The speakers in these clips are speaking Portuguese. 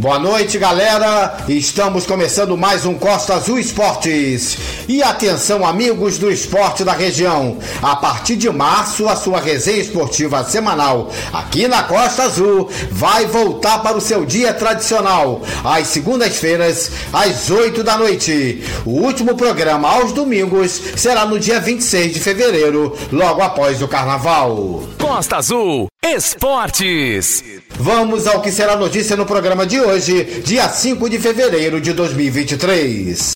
Boa noite, galera. Estamos começando mais um Costa Azul Esportes. E atenção, amigos do esporte da região. A partir de março, a sua resenha esportiva semanal aqui na Costa Azul vai voltar para o seu dia tradicional, às segundas-feiras, às 8 da noite. O último programa aos domingos será no dia 26 de fevereiro, logo após o carnaval. Costa Azul Esportes. Vamos ao que será notícia no programa de hoje, dia 5 de fevereiro de 2023.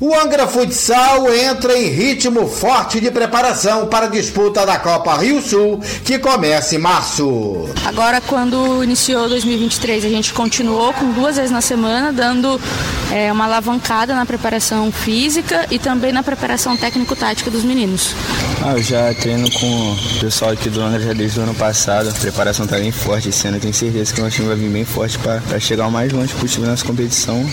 O Angra Futsal entra em ritmo forte de preparação para a disputa da Copa Rio Sul, que começa em março. Agora, quando iniciou 2023, a gente continuou com duas vezes na semana, dando é, uma alavancada na preparação física e também na preparação técnico-tática dos meninos. Ah, eu já treino com o pessoal aqui do Angra já desde o ano passado. A preparação está bem forte esse ano. Eu tenho certeza que o nosso time vai vir bem forte para chegar o mais longe possível nessa competição.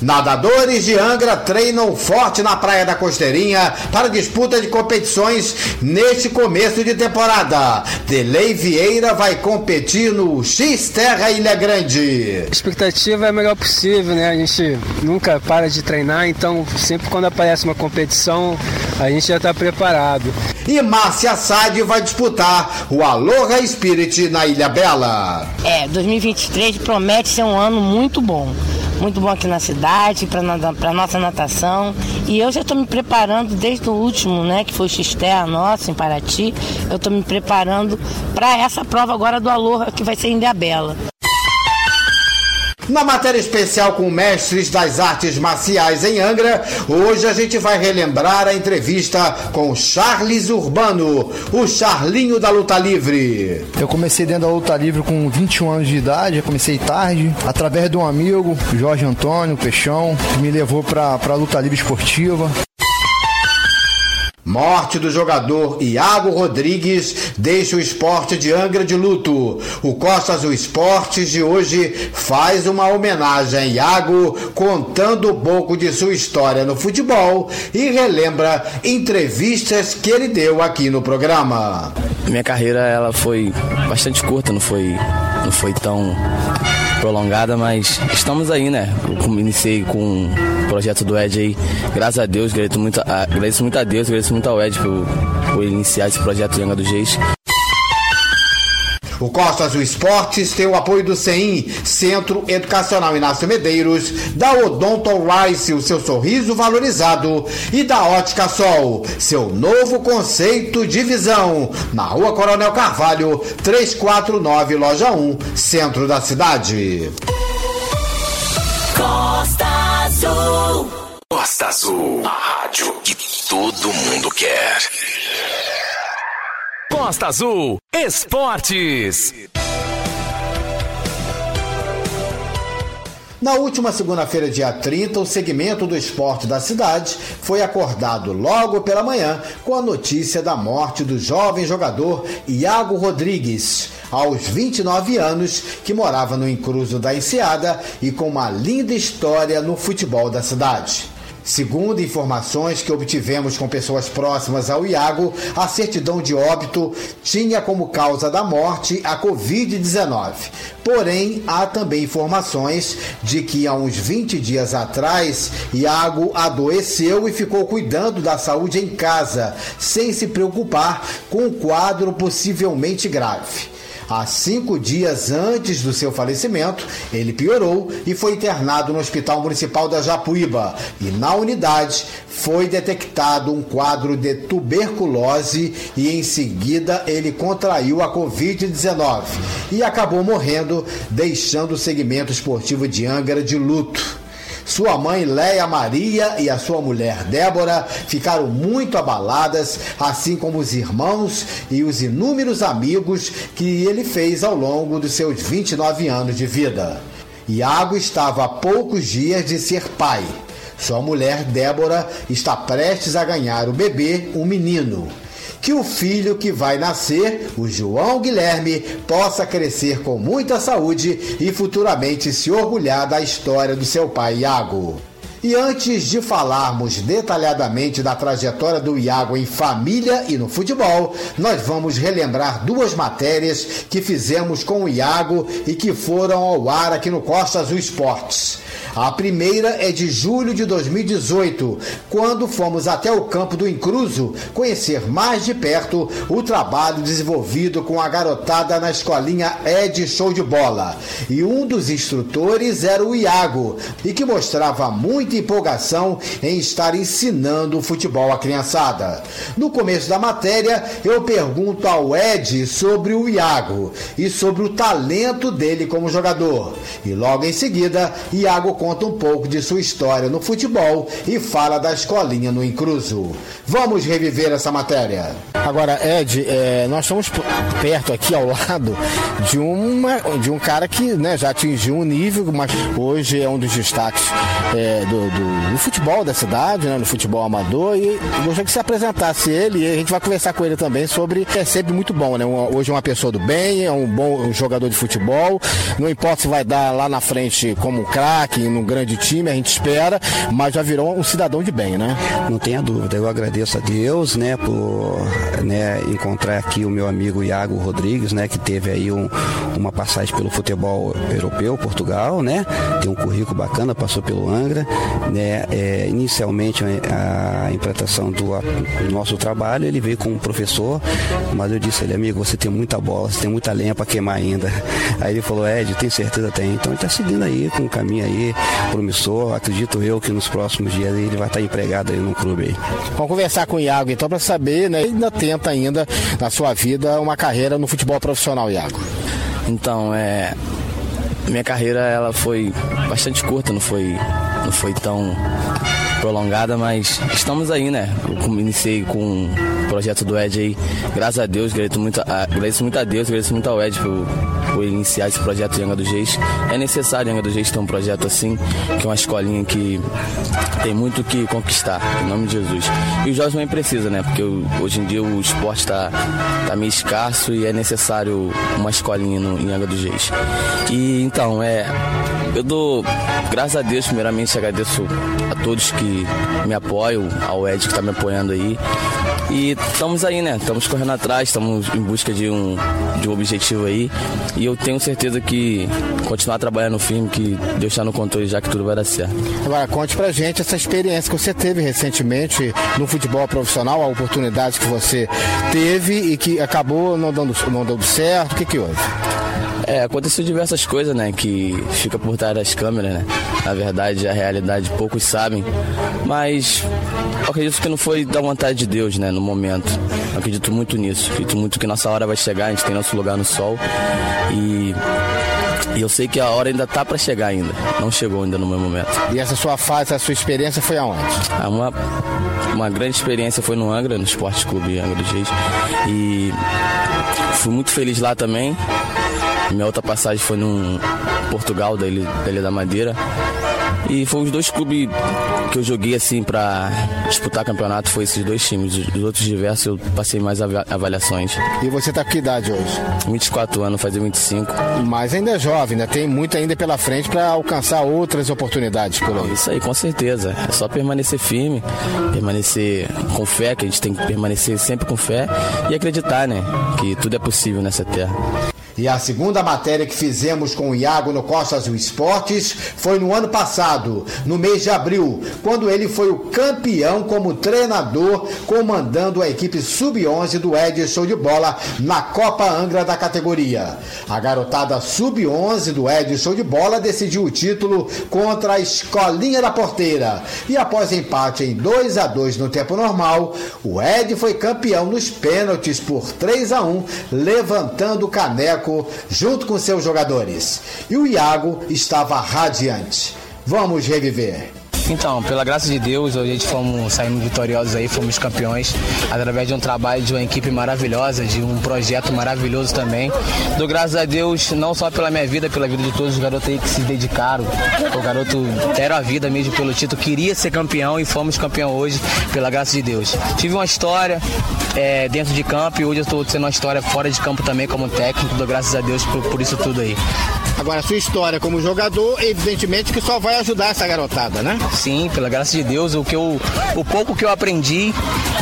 Nadadores de Angra treinam forte na Praia da Costeirinha para disputa de competições neste começo de temporada. Delei Vieira vai competir no X Terra Ilha Grande. A expectativa é a melhor possível, né? A gente nunca para de treinar, então sempre quando aparece uma competição, a gente já está preparado. E Márcia Sade vai disputar o Aloha Spirit na Ilha Bela. É, 2023 promete ser um ano muito bom muito bom aqui na cidade, para nossa natação. E eu já estou me preparando desde o último, né, que foi o Xterra nosso, em Paraty. Eu estou me preparando para essa prova agora do Aloha, que vai ser em Bela. Na matéria especial com mestres das artes marciais em Angra, hoje a gente vai relembrar a entrevista com Charles Urbano, o Charlinho da luta livre. Eu comecei dentro da luta livre com 21 anos de idade, comecei tarde, através de um amigo, Jorge Antônio Peixão, que me levou para a luta livre esportiva. Morte do jogador Iago Rodrigues deixa o esporte de Angra de luto. O Costa Azul Esportes de hoje faz uma homenagem a Iago, contando um pouco de sua história no futebol e relembra entrevistas que ele deu aqui no programa. Minha carreira ela foi bastante curta, não foi, não foi tão prolongada, mas estamos aí, né? Eu iniciei com o projeto do Ed aí, graças a Deus, agradeço muito, a, agradeço muito a Deus, agradeço muito ao Ed por, por iniciar esse projeto Yanga do Geis. O Costa Azul Esportes tem o apoio do CEIM, Centro Educacional Inácio Medeiros, da Odonto Rice, o seu sorriso valorizado, e da Ótica Sol, seu novo conceito de visão, na Rua Coronel Carvalho, 349, Loja 1, centro da cidade. Costa Azul. Costa Azul, a rádio que todo mundo quer. Costa Azul Esportes. Na última segunda-feira, dia 30, o segmento do esporte da cidade foi acordado logo pela manhã com a notícia da morte do jovem jogador Iago Rodrigues, aos 29 anos, que morava no Encruzo da Enseada e com uma linda história no futebol da cidade. Segundo informações que obtivemos com pessoas próximas ao Iago, a certidão de óbito tinha como causa da morte a Covid-19. Porém, há também informações de que há uns 20 dias atrás, Iago adoeceu e ficou cuidando da saúde em casa, sem se preocupar com um quadro possivelmente grave. Há cinco dias antes do seu falecimento, ele piorou e foi internado no Hospital Municipal da Japuíba. E na unidade foi detectado um quadro de tuberculose e em seguida ele contraiu a Covid-19 e acabou morrendo, deixando o segmento esportivo de Angra de luto. Sua mãe Leia Maria e a sua mulher Débora ficaram muito abaladas, assim como os irmãos e os inúmeros amigos que ele fez ao longo dos seus 29 anos de vida. Iago estava a poucos dias de ser pai. Sua mulher Débora está prestes a ganhar o bebê, um menino. Que o filho que vai nascer, o João Guilherme, possa crescer com muita saúde e futuramente se orgulhar da história do seu pai Iago. E antes de falarmos detalhadamente da trajetória do Iago em família e no futebol, nós vamos relembrar duas matérias que fizemos com o Iago e que foram ao ar aqui no Costa Azul Esportes. A primeira é de julho de 2018, quando fomos até o campo do Incruso conhecer mais de perto o trabalho desenvolvido com a garotada na escolinha Ed Show de Bola. E um dos instrutores era o Iago, e que mostrava muita empolgação em estar ensinando o futebol à criançada. No começo da matéria, eu pergunto ao Ed sobre o Iago e sobre o talento dele como jogador. E logo em seguida, Iago conta um pouco de sua história no futebol e fala da escolinha no Incruso. Vamos reviver essa matéria. Agora, Ed, é, nós estamos perto aqui ao lado de, uma, de um cara que né, já atingiu um nível, mas hoje é um dos destaques é, do, do, do, futebol da cidade, né, no futebol amador. E gostaria que você apresentasse ele e a gente vai conversar com ele também sobre. É sempre muito bom, né? Hoje é uma pessoa do bem, é um bom jogador de futebol. Não importa se vai dar lá na frente como um craque, num grande time, a gente espera, mas já virou um cidadão de bem, né? Não tenha dúvida. Eu agradeço a Deus, né, por né, encontrar aqui o meu amigo Iago Rodrigues, né, que teve aí um, uma passagem pelo futebol europeu, Portugal, né? Tem um currículo bacana, passou pelo Angra, né? É, inicialmente a implantação do, do nosso trabalho, ele veio como professor, mas eu disse a ele, amigo, você tem muita bola, você tem muita lenha para queimar ainda. Aí ele falou, Ed, tem certeza tem. Então ele está seguindo aí com um caminho aí promissor. Acredito eu que nos próximos dias ele vai estar empregado aí no clube aí. Vamos conversar com o Iago então para saber, né? Ele ainda tenta ainda na sua vida uma carreira no futebol profissional, Iago. Então, é minha carreira ela foi bastante curta, não foi não foi tão prolongada, mas estamos aí, né? Eu iniciei com o projeto do Ed aí, graças a Deus, agradeço muito a, agradeço muito a Deus, agradeço muito ao Ed por, por iniciar esse projeto de Anga do Geis. É necessário Anga do Geis ter um projeto assim, que é uma escolinha que tem muito que conquistar, em nome de Jesus. E os jovens também precisam, né? Porque hoje em dia o esporte está tá meio escasso e é necessário uma escolinha no, em Anga do Geis. E então, é. Eu dou, graças a Deus, primeiramente agradeço a todos que me apoiam, ao Ed que está me apoiando aí. E estamos aí, né? Estamos correndo atrás, estamos em busca de um, de um objetivo aí. E eu tenho certeza que continuar trabalhando firme, que Deus está no controle já que tudo vai dar certo. Agora, conte pra gente essa experiência que você teve recentemente no futebol profissional, a oportunidade que você teve e que acabou não dando, não dando certo. O que, que houve? É, aconteceu diversas coisas, né, que fica por trás das câmeras, né? Na verdade, a realidade poucos sabem, mas eu acredito que não foi da vontade de Deus, né, no momento. Eu acredito muito nisso. Acredito muito que nossa hora vai chegar, a gente tem nosso lugar no sol e e eu sei que a hora ainda tá para chegar ainda. Não chegou ainda no meu momento. E essa sua fase, essa sua experiência foi aonde? Ah, uma, uma grande experiência foi no Angra, no Esporte Clube Angra dos Reis. E fui muito feliz lá também. Minha outra passagem foi no Portugal, da Ilha, da Ilha da Madeira. E foi os dois clubes que eu joguei assim para disputar campeonato, foi esses dois times. Os outros diversos eu passei mais avaliações. E você tá com que idade hoje? 24 anos, fazer 25. Mas ainda é jovem, né? Tem muito ainda pela frente para alcançar outras oportunidades por aí. Isso aí, com certeza. É só permanecer firme, permanecer com fé, que a gente tem que permanecer sempre com fé e acreditar, né? Que tudo é possível nessa terra. E a segunda matéria que fizemos com o Iago no Costa Azul Esportes foi no ano passado, no mês de abril, quando ele foi o campeão como treinador, comandando a equipe sub-11 do Edson de Bola na Copa Angra da categoria. A garotada sub-11 do Edson de Bola decidiu o título contra a Escolinha da Porteira. E após empate em 2 a 2 no tempo normal, o Ed foi campeão nos pênaltis por 3 a 1, levantando o caneco junto com seus jogadores. E o Iago estava radiante. Vamos reviver. Então, pela graça de Deus, hoje a gente fomos saindo vitoriosos aí, fomos campeões, através de um trabalho de uma equipe maravilhosa, de um projeto maravilhoso também. Dou graças a Deus, não só pela minha vida, pela vida de todos os garotos aí que se dedicaram. O garoto deram a vida mesmo pelo título, queria ser campeão e fomos campeão hoje, pela graça de Deus. Tive uma história é, dentro de campo e hoje eu estou sendo uma história fora de campo também como técnico. Dou graças a Deus por, por isso tudo aí. Agora, sua história como jogador, evidentemente que só vai ajudar essa garotada, né? Sim, pela graça de Deus, o, que eu, o pouco que eu aprendi,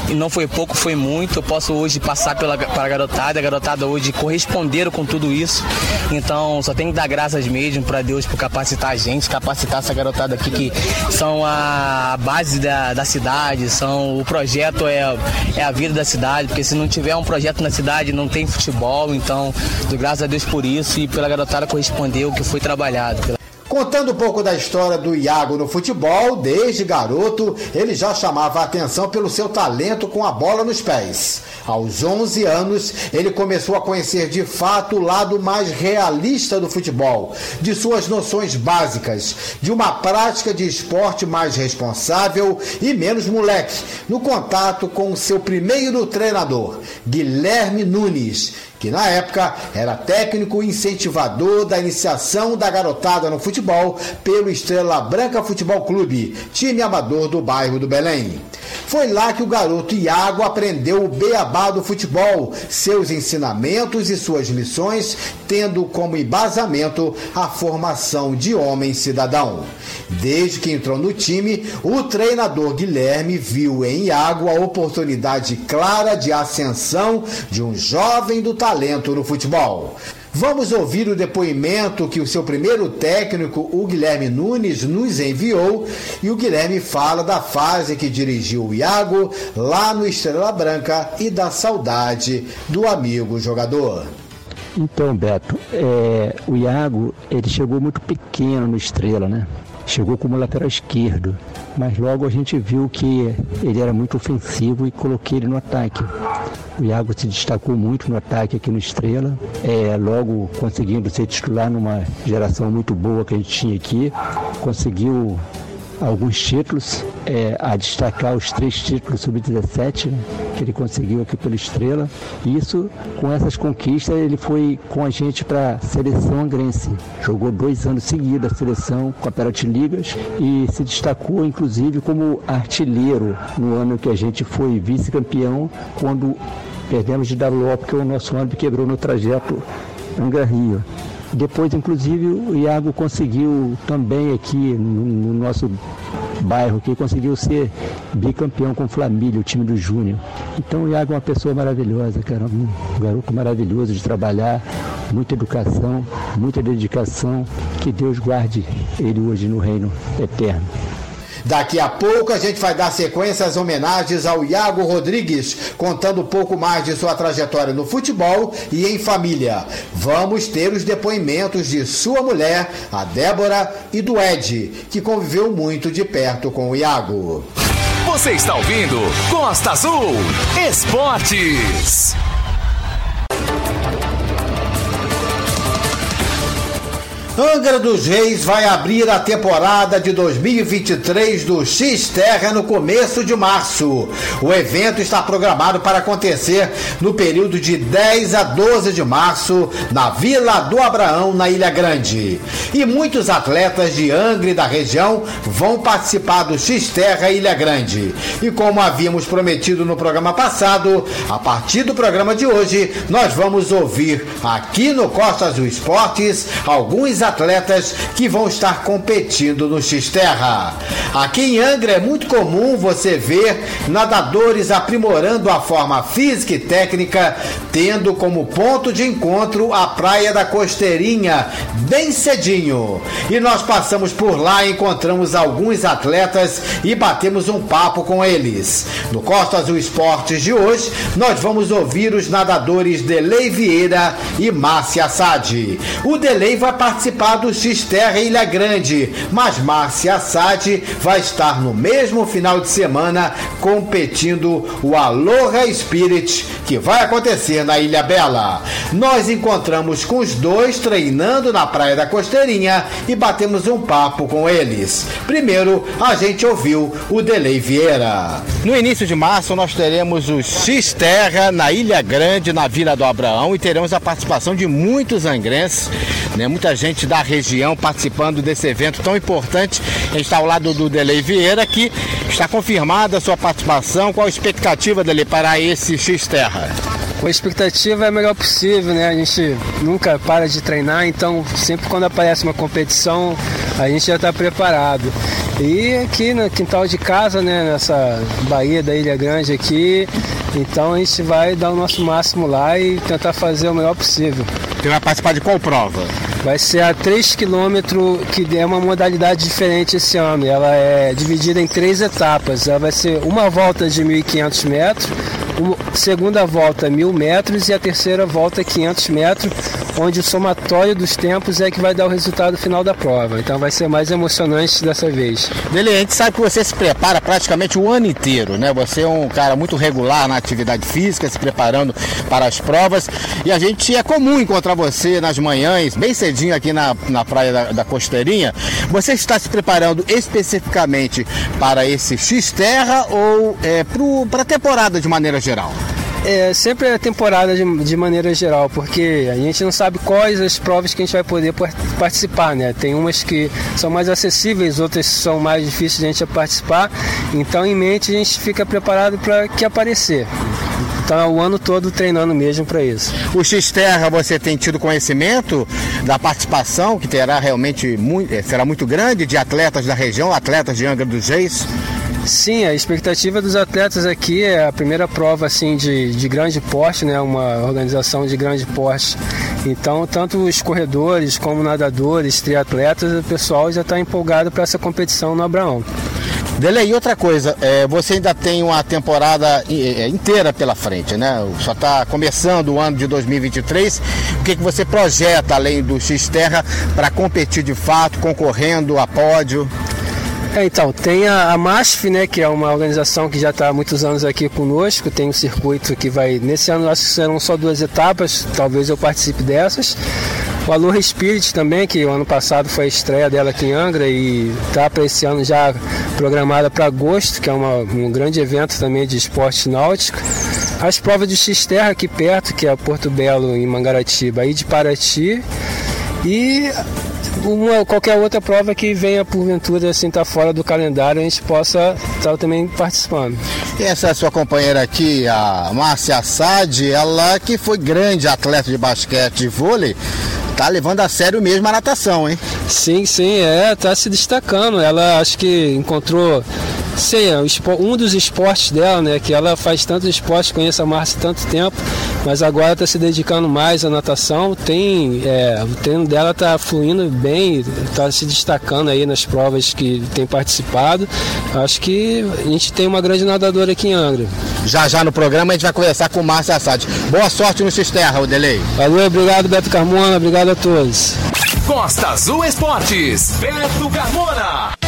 e não foi pouco, foi muito, eu posso hoje passar pela, para a garotada, a garotada hoje corresponderam com tudo isso. Então, só tem que dar graças mesmo para Deus por capacitar a gente, capacitar essa garotada aqui que são a base da, da cidade, são o projeto é, é a vida da cidade, porque se não tiver um projeto na cidade, não tem futebol, então, graças a Deus por isso e pela garotada corresponder o que foi trabalhado. Contando um pouco da história do Iago no futebol, desde garoto ele já chamava a atenção pelo seu talento com a bola nos pés. Aos 11 anos, ele começou a conhecer de fato o lado mais realista do futebol, de suas noções básicas, de uma prática de esporte mais responsável e menos moleque, no contato com o seu primeiro treinador, Guilherme Nunes, que na época era técnico incentivador da iniciação da garotada no futebol pelo Estrela Branca Futebol Clube, time amador do bairro do Belém. Foi lá que o garoto Iago aprendeu o beabá do futebol, seus ensinamentos e suas lições, tendo como embasamento a formação de homem cidadão. Desde que entrou no time, o treinador Guilherme viu em Iago a oportunidade clara de ascensão de um jovem do talento no futebol. Vamos ouvir o depoimento que o seu primeiro técnico, o Guilherme Nunes, nos enviou. E o Guilherme fala da fase que dirigiu o Iago lá no Estrela Branca e da saudade do amigo jogador. Então, Beto, é, o Iago ele chegou muito pequeno no Estrela, né? Chegou como lateral esquerdo, mas logo a gente viu que ele era muito ofensivo e coloquei ele no ataque. O Iago se destacou muito no ataque aqui no Estrela, é, logo conseguindo ser titular numa geração muito boa que a gente tinha aqui, conseguiu alguns títulos, é, a destacar os três títulos sub-17 né, que ele conseguiu aqui pela Estrela. Isso, com essas conquistas, ele foi com a gente para a seleção angrense. Jogou dois anos seguidos a seleção com a Peralti Ligas e se destacou, inclusive, como artilheiro no ano que a gente foi vice-campeão, quando Perdemos de WO porque o nosso ônibus quebrou no trajeto Angra Rio. Depois, inclusive, o Iago conseguiu também aqui no, no nosso bairro, que conseguiu ser bicampeão com o Flamília, o time do Júnior. Então o Iago é uma pessoa maravilhosa, cara, um garoto maravilhoso de trabalhar, muita educação, muita dedicação. Que Deus guarde ele hoje no reino eterno. Daqui a pouco a gente vai dar sequência às homenagens ao Iago Rodrigues, contando um pouco mais de sua trajetória no futebol e em família. Vamos ter os depoimentos de sua mulher, a Débora, e do Ed, que conviveu muito de perto com o Iago. Você está ouvindo Costa Azul Esportes. Angra dos Reis vai abrir a temporada de 2023 do X-Terra no começo de março. O evento está programado para acontecer no período de 10 a 12 de março na Vila do Abraão, na Ilha Grande. E muitos atletas de Angra e da região vão participar do X-Terra Ilha Grande. E como havíamos prometido no programa passado, a partir do programa de hoje, nós vamos ouvir aqui no Costa Azul Esportes alguns atletas que vão estar competindo no X-Terra. Aqui em Angra é muito comum você ver nadadores aprimorando a forma física e técnica, tendo como ponto de encontro a Praia da Costeirinha, bem cedinho. E nós passamos por lá encontramos alguns atletas e batemos um papo com eles. No Costa Azul Esportes de hoje, nós vamos ouvir os nadadores Delei Vieira e Márcia Assad. O Delei vai participar do X-Terra Ilha Grande, mas Márcia Assad vai estar no mesmo final de semana competindo o Aloha Spirit, que vai acontecer na Ilha Bela. Nós encontramos com os dois treinando na Praia da Costeirinha e batemos um papo com eles. Primeiro, a gente ouviu o Delei Vieira. No início de março, nós teremos o X-Terra na Ilha Grande, na Vila do Abraão, e teremos a participação de muitos angrenses, né, muita gente da região participando desse evento tão importante. A gente está ao lado do Delei Vieira, que está confirmada a sua participação. Qual a expectativa dele para esse X-Terra? A expectativa é a melhor possível, né? A gente nunca para de treinar, então sempre quando aparece uma competição, a gente já está preparado. E aqui no quintal de casa, né, nessa Bahia da Ilha Grande aqui, então a gente vai dar o nosso máximo lá e tentar fazer o melhor possível. Você vai participar de qual prova? Vai ser a 3 km, que é uma modalidade diferente esse ano. Ela é dividida em três etapas. Ela vai ser uma volta de 1.500 metros, segunda volta 1.000 metros e a terceira volta 500 metros, onde o somatório dos tempos é que vai dar o resultado final da prova. Então vai ser mais emocionante dessa vez. Dele, a gente sabe que você se prepara praticamente o ano inteiro, né? Você é um cara muito regular na atividade física, se preparando para as provas. E a gente é comum encontrar você nas manhãs, bem cedinho aqui na, na praia da, da Costeirinha. Você está se preparando especificamente para esse X-Terra ou é, para a temporada de maneira geral? É, sempre é temporada de, de, maneira geral, porque a gente não sabe quais as provas que a gente vai poder participar, né? Tem umas que são mais acessíveis, outras são mais difíceis de a gente participar. Então, em mente, a gente fica preparado para que aparecer. Então, é o ano todo treinando mesmo para isso. O X-Terra, você tem tido conhecimento da participação, que terá realmente muito, será muito grande, de atletas da região, atletas de Angra dos Reis? Sim, a expectativa dos atletas aqui é a primeira prova assim de, de grande porte, né? Uma organização de grande porte. Então, tanto os corredores como nadadores, triatletas, o pessoal já está empolgado para essa competição no Abraão. Dele, e outra coisa, é, você ainda tem uma temporada é, inteira pela frente, né? Só está começando o ano de 2023. O que, que você projeta além do X-Terra para competir de fato, concorrendo a pódio? É, então, tem a, a MASF, né, que é uma organização que já está há muitos anos aqui conosco, tem um circuito que vai, nesse ano acho que serão só duas etapas, talvez eu participe dessas. O Aloha Spirit também, que o ano passado foi a estreia dela aqui em Angra e está para esse ano já programada para agosto, que é uma, um grande evento também de esporte náutico. As provas de X-Terra aqui perto, que é Porto Belo, em Mangaratiba, e de Paraty. E uma, qualquer outra prova que venha porventura assim estar tá fora do calendário, a gente possa estar tá também participando. E essa é a sua companheira aqui, a Márcia Assad, ela que foi grande atleta de basquete e vôlei, tá levando a sério mesmo a natação, hein? Sim, sim, é, tá se destacando. Ela acho que encontrou Sim, é um dos esportes dela, né? Que ela faz tantos esportes, conhece a Márcia há tanto tempo, mas agora está se dedicando mais à natação. Tem, é, o treino dela está fluindo bem, está se destacando aí nas provas que tem participado. Acho que a gente tem uma grande nadadora aqui em Angra. Já já no programa a gente vai conversar com Márcia Assad. Boa sorte no X-Terra, o Delay. Valeu, obrigado Beto Carmona, obrigado a todos. Costa Azul Esportes, Beto Carmona.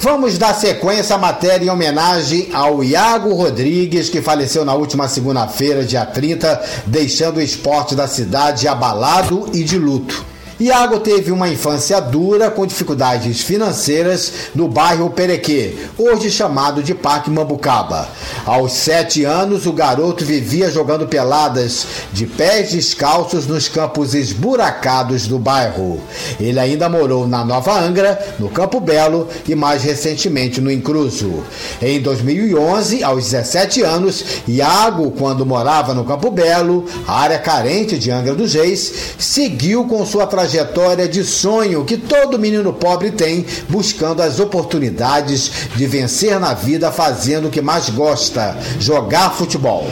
Vamos dar sequência à matéria em homenagem ao Iago Rodrigues, que faleceu na última segunda-feira, dia 30, deixando o esporte da cidade abalado e de luto. Iago teve uma infância dura com dificuldades financeiras no bairro Perequê, hoje chamado de Parque Mambucaba. Aos sete anos, o garoto vivia jogando peladas de pés descalços nos campos esburacados do bairro. Ele ainda morou na Nova Angra, no Campo Belo e mais recentemente no Incruso. Em 2011, aos 17 anos, Iago, quando morava no Campo Belo, área carente de Angra dos Reis, seguiu com sua trajetória trajetória de sonho que todo menino pobre tem, buscando as oportunidades de vencer na vida fazendo o que mais gosta: jogar futebol.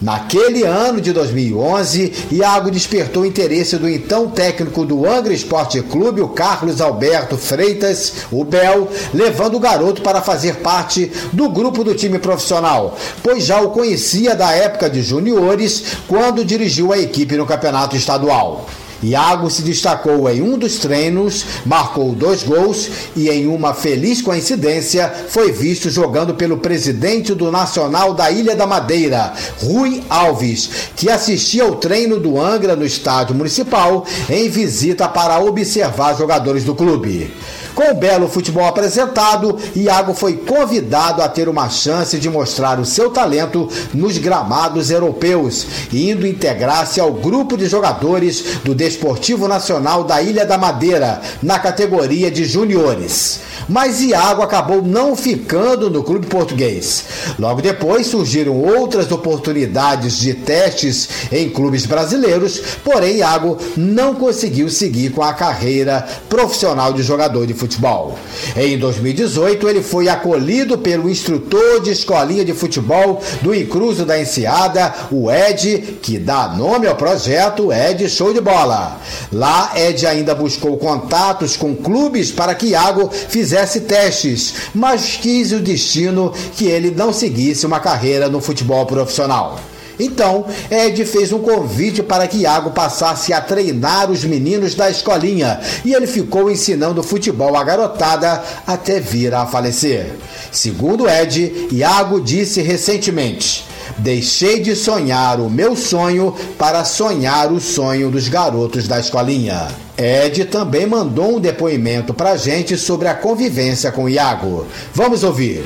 Naquele ano de 2011, Iago despertou o interesse do então técnico do Angra Esporte Clube, o Carlos Alberto Freitas, o Bel, levando o garoto para fazer parte do grupo do time profissional, pois já o conhecia da época de juniores, quando dirigiu a equipe no campeonato estadual. Iago se destacou em um dos treinos, marcou dois gols e, em uma feliz coincidência, foi visto jogando pelo presidente do Nacional da Ilha da Madeira, Rui Alves, que assistia ao treino do Angra no estádio municipal em visita para observar jogadores do clube. Com o belo futebol apresentado, Iago foi convidado a ter uma chance de mostrar o seu talento nos gramados europeus, indo integrar-se ao grupo de jogadores do Desportivo Nacional da Ilha da Madeira, na categoria de juniores. Mas Iago acabou não ficando no clube português. Logo depois surgiram outras oportunidades de testes em clubes brasileiros, porém Iago não conseguiu seguir com a carreira profissional de jogador de futebol futebol. Em 2018, ele foi acolhido pelo instrutor de escolinha de futebol do Incruso da Enseada, o Ed, que dá nome ao projeto Ed Show de Bola. Lá, Ed ainda buscou contatos com clubes para que Iago fizesse testes, mas quis o destino que ele não seguisse uma carreira no futebol profissional. Então, Ed fez um convite para que Iago passasse a treinar os meninos da escolinha e ele ficou ensinando futebol à garotada até vir a falecer. Segundo Ed, Iago disse recentemente. Deixei de sonhar o meu sonho para sonhar o sonho dos garotos da escolinha. Ed também mandou um depoimento pra gente sobre a convivência com Iago. Vamos ouvir.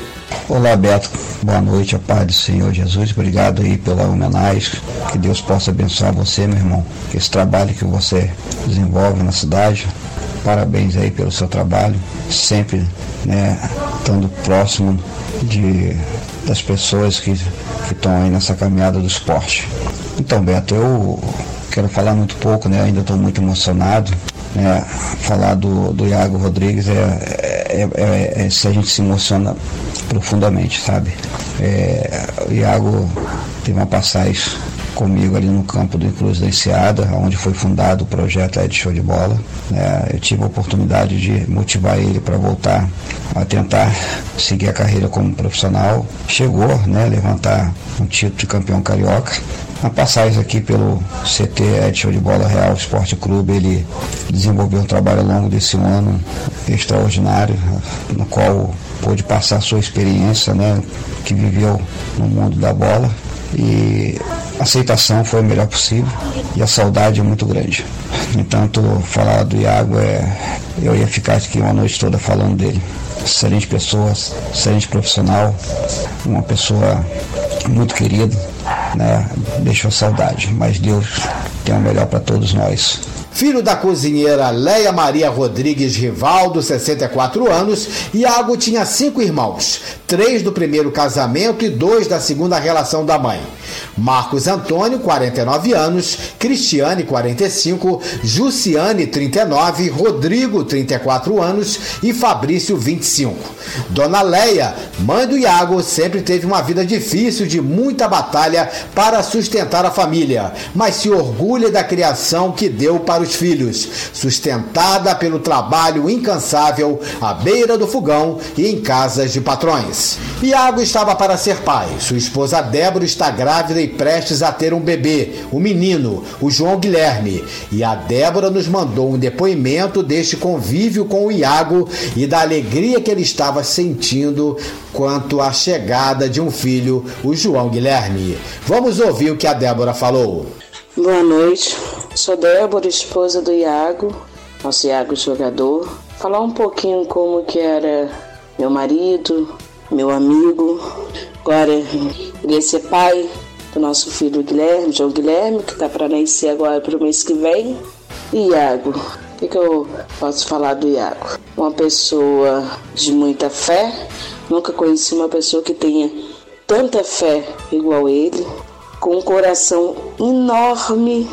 Olá, Beto. Boa noite, a paz do Senhor Jesus. Obrigado aí pela homenagem. Que Deus possa abençoar você, meu irmão. Que esse trabalho que você desenvolve na cidade. Parabéns aí pelo seu trabalho. Sempre, né, estando próximo de, das pessoas que estão aí nessa caminhada do esporte. Então, Beto, eu quero falar muito pouco, né? Ainda estou muito emocionado. Né? Falar do, do Iago Rodrigues é, é, é, é, se a gente se emociona profundamente, sabe? É, o Iago teve uma passagem comigo ali no campo do Inclus da Enseada, onde foi fundado o projeto Ed Show de Bola. É, eu tive a oportunidade de motivar ele para voltar a tentar seguir a carreira como profissional. Chegou, né, levantar um título de campeão carioca. A passagem aqui pelo CT Ed Show de Bola Real Esporte Clube, ele desenvolveu um trabalho ao longo desse ano extraordinário, no qual pôde passar sua experiência, né, que viveu no mundo da bola e a aceitação foi a melhor possível e a saudade é muito grande. Entanto, falar do Iago é. Eu ia ficar aqui uma noite toda falando dele. Excelente pessoa, excelente profissional, uma pessoa muito querida, né? Deixou saudade, mas Deus tem o melhor para todos nós. Filho da cozinheira Leia Maria Rodrigues Rivaldo, 64 anos, Iago tinha cinco irmãos, três do primeiro casamento e dois da segunda relação da mãe. Marcos Antônio, 49 anos, Cristiane, 45, Jussiane, 39, Rodrigo, 34 anos e Fabrício, 25. Dona Leia, mãe do Iago, sempre teve uma vida difícil de muita batalha para sustentar a família, mas se orgulha da criação que deu para os filhos, sustentada pelo trabalho incansável à beira do fogão e em casas de patrões. Iago estava para ser pai, sua esposa Débora está grávida e prestes a ter um bebê, o um menino, o João Guilherme. E a Débora nos mandou um depoimento deste convívio com o Iago e da alegria que ele estava sentindo quanto à chegada de um filho, o João Guilherme. Vamos ouvir o que a Débora falou. Boa noite, sou Débora, esposa do Iago, nosso Iago jogador. Falar um pouquinho como que era meu marido, meu amigo. Agora ele ser pai do nosso filho Guilherme, João Guilherme, que está para nascer agora para o mês que vem. E Iago, o que, que eu posso falar do Iago? Uma pessoa de muita fé. Nunca conheci uma pessoa que tenha tanta fé igual ele, com um coração enorme,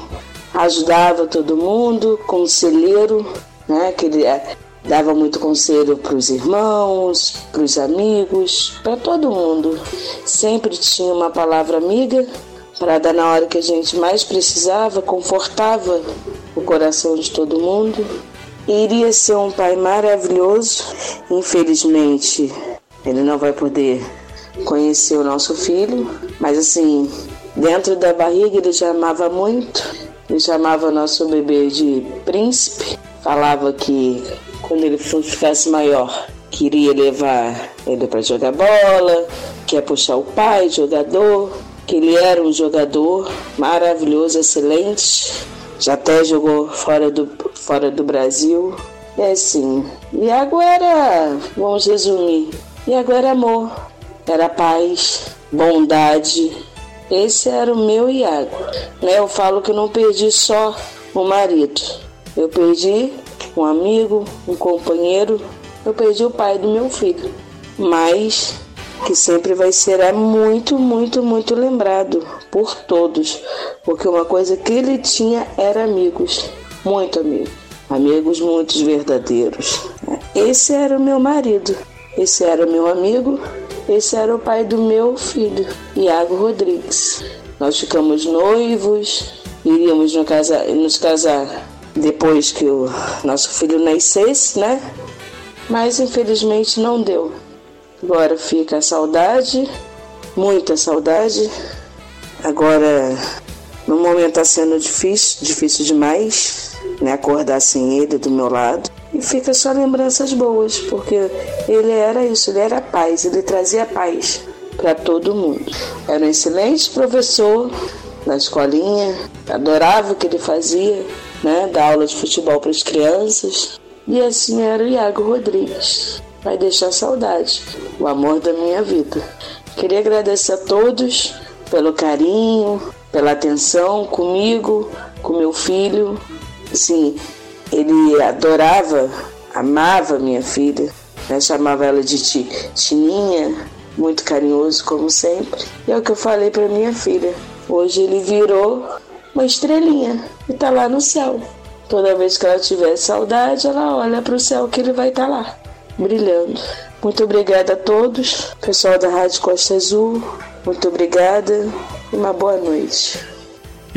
ajudava todo mundo, conselheiro, né? Que ele é Dava muito conselho para os irmãos, para os amigos, para todo mundo. Sempre tinha uma palavra amiga para dar na hora que a gente mais precisava, confortava o coração de todo mundo. Iria ser um pai maravilhoso. Infelizmente, ele não vai poder conhecer o nosso filho, mas assim, dentro da barriga ele já amava muito. Ele chamava nosso bebê de príncipe. Falava que quando ele ficasse maior, queria levar ele para jogar bola, que ia puxar o pai, jogador, que ele era um jogador maravilhoso, excelente, já até jogou fora do, fora do Brasil. E assim, Iago era, vamos resumir, Iago era amor, era paz, bondade. Esse era o meu Iago. Né? Eu falo que não perdi só o marido, eu perdi um amigo, um companheiro, eu perdi o pai do meu filho. Mas que sempre vai ser é muito, muito, muito lembrado por todos, porque uma coisa que ele tinha era amigos, muito amigos, amigos muito verdadeiros. Esse era o meu marido, esse era o meu amigo, esse era o pai do meu filho, Iago Rodrigues. Nós ficamos noivos, iríamos no casa, nos casar depois que o nosso filho nascesse, né? Mas infelizmente não deu. Agora fica a saudade, muita saudade. Agora, no momento está sendo difícil, difícil demais, né? Acordar sem ele do meu lado. E fica só lembranças boas, porque ele era isso, ele era paz, ele trazia paz para todo mundo. Era um excelente professor na escolinha, adorava o que ele fazia, né? Dar aula de futebol para as crianças. E assim era o Iago Rodrigues vai deixar saudade, o amor da minha vida. Queria agradecer a todos pelo carinho, pela atenção comigo, com meu filho. Sim, ele adorava, amava minha filha, né? chamava ela de Tininha, muito carinhoso como sempre. E é o que eu falei para minha filha. Hoje ele virou uma estrelinha e tá lá no céu. Toda vez que ela tiver saudade, ela olha para o céu que ele vai estar tá lá brilhando. Muito obrigada a todos, pessoal da Rádio Costa Azul. Muito obrigada e uma boa noite.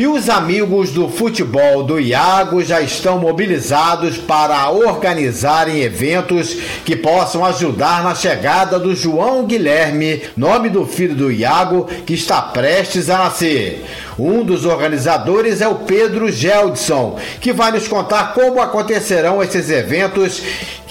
E os amigos do futebol do Iago já estão mobilizados para organizarem eventos que possam ajudar na chegada do João Guilherme, nome do filho do Iago, que está prestes a nascer. Um dos organizadores é o Pedro Geldson, que vai nos contar como acontecerão esses eventos